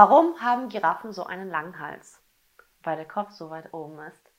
Warum haben Giraffen so einen langen Hals? Weil der Kopf so weit oben ist.